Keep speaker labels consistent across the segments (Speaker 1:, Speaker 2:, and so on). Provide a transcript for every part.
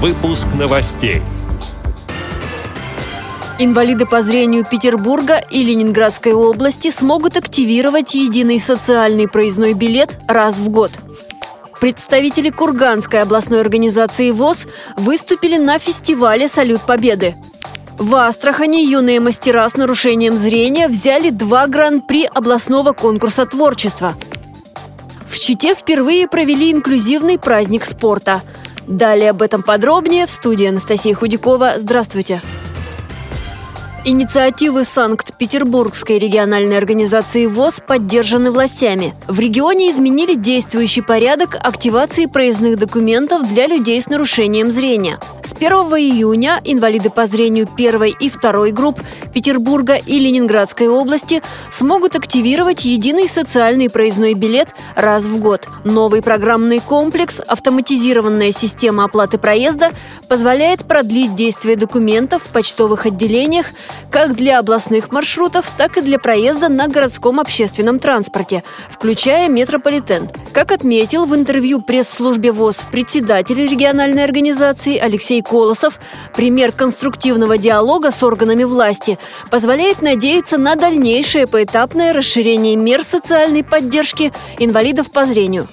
Speaker 1: Выпуск новостей.
Speaker 2: Инвалиды по зрению Петербурга и Ленинградской области смогут активировать единый социальный проездной билет раз в год. Представители Курганской областной организации ВОЗ выступили на фестивале «Салют Победы». В Астрахани юные мастера с нарушением зрения взяли два гран-при областного конкурса творчества. В Чите впервые провели инклюзивный праздник спорта. Далее об этом подробнее в студии Анастасия Худякова. Здравствуйте. Инициативы Санкт-Петербургской региональной организации ВОЗ поддержаны властями. В регионе изменили действующий порядок активации проездных документов для людей с нарушением зрения. С 1 июня инвалиды по зрению первой и второй групп Петербурга и Ленинградской области смогут активировать единый социальный проездной билет раз в год. Новый программный комплекс «Автоматизированная система оплаты проезда» позволяет продлить действие документов в почтовых отделениях как для областных маршрутов, так и для проезда на городском общественном транспорте, включая метрополитен. Как отметил в интервью пресс-службе ВОЗ председатель региональной организации Алексей Колосов, пример конструктивного диалога с органами власти позволяет надеяться на дальнейшее поэтапное расширение мер социальной поддержки инвалидов по зрению.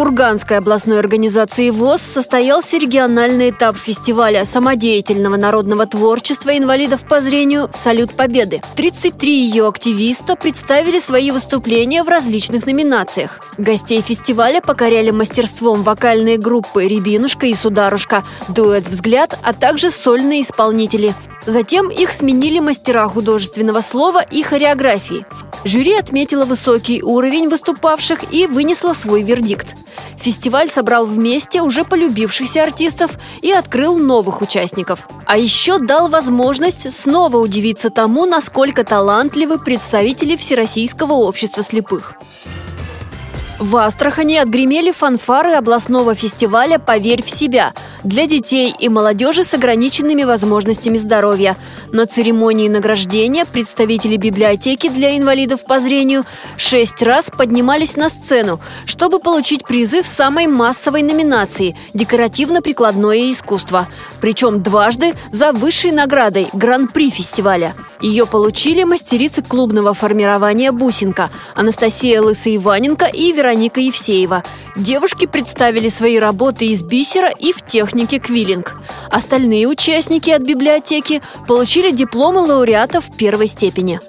Speaker 2: Курганской областной организации ВОЗ состоялся региональный этап фестиваля самодеятельного народного творчества инвалидов по зрению «Салют Победы». 33 ее активиста представили свои выступления в различных номинациях. Гостей фестиваля покоряли мастерством вокальные группы «Рябинушка» и «Сударушка», дуэт «Взгляд», а также сольные исполнители. Затем их сменили мастера художественного слова и хореографии. Жюри отметило высокий уровень выступавших и вынесло свой вердикт. Фестиваль собрал вместе уже полюбившихся артистов и открыл новых участников. А еще дал возможность снова удивиться тому, насколько талантливы представители Всероссийского общества слепых. В Астрахани отгремели фанфары областного фестиваля «Поверь в себя» для детей и молодежи с ограниченными возможностями здоровья. На церемонии награждения представители библиотеки для инвалидов по зрению шесть раз поднимались на сцену, чтобы получить призы в самой массовой номинации «Декоративно-прикладное искусство». Причем дважды за высшей наградой – Гран-при фестиваля. Ее получили мастерицы клубного формирования «Бусинка» Анастасия Лысоиваненко и Вероника Вероника Евсеева. Девушки представили свои работы из бисера и в технике квиллинг. Остальные участники от библиотеки получили дипломы лауреатов первой степени.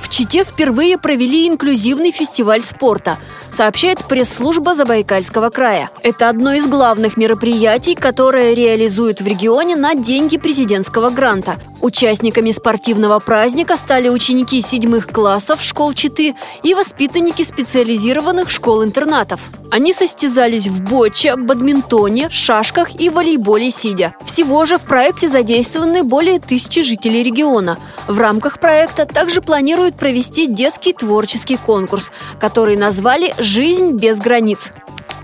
Speaker 2: В Чите впервые провели инклюзивный фестиваль спорта – сообщает пресс-служба Забайкальского края. Это одно из главных мероприятий, которое реализуют в регионе на деньги президентского гранта. Участниками спортивного праздника стали ученики седьмых классов школ Читы и воспитанники специализированных школ-интернатов. Они состязались в боче, бадминтоне, шашках и волейболе сидя. Всего же в проекте задействованы более тысячи жителей региона. В рамках проекта также планируют провести детский творческий конкурс, который назвали «Жизнь без границ».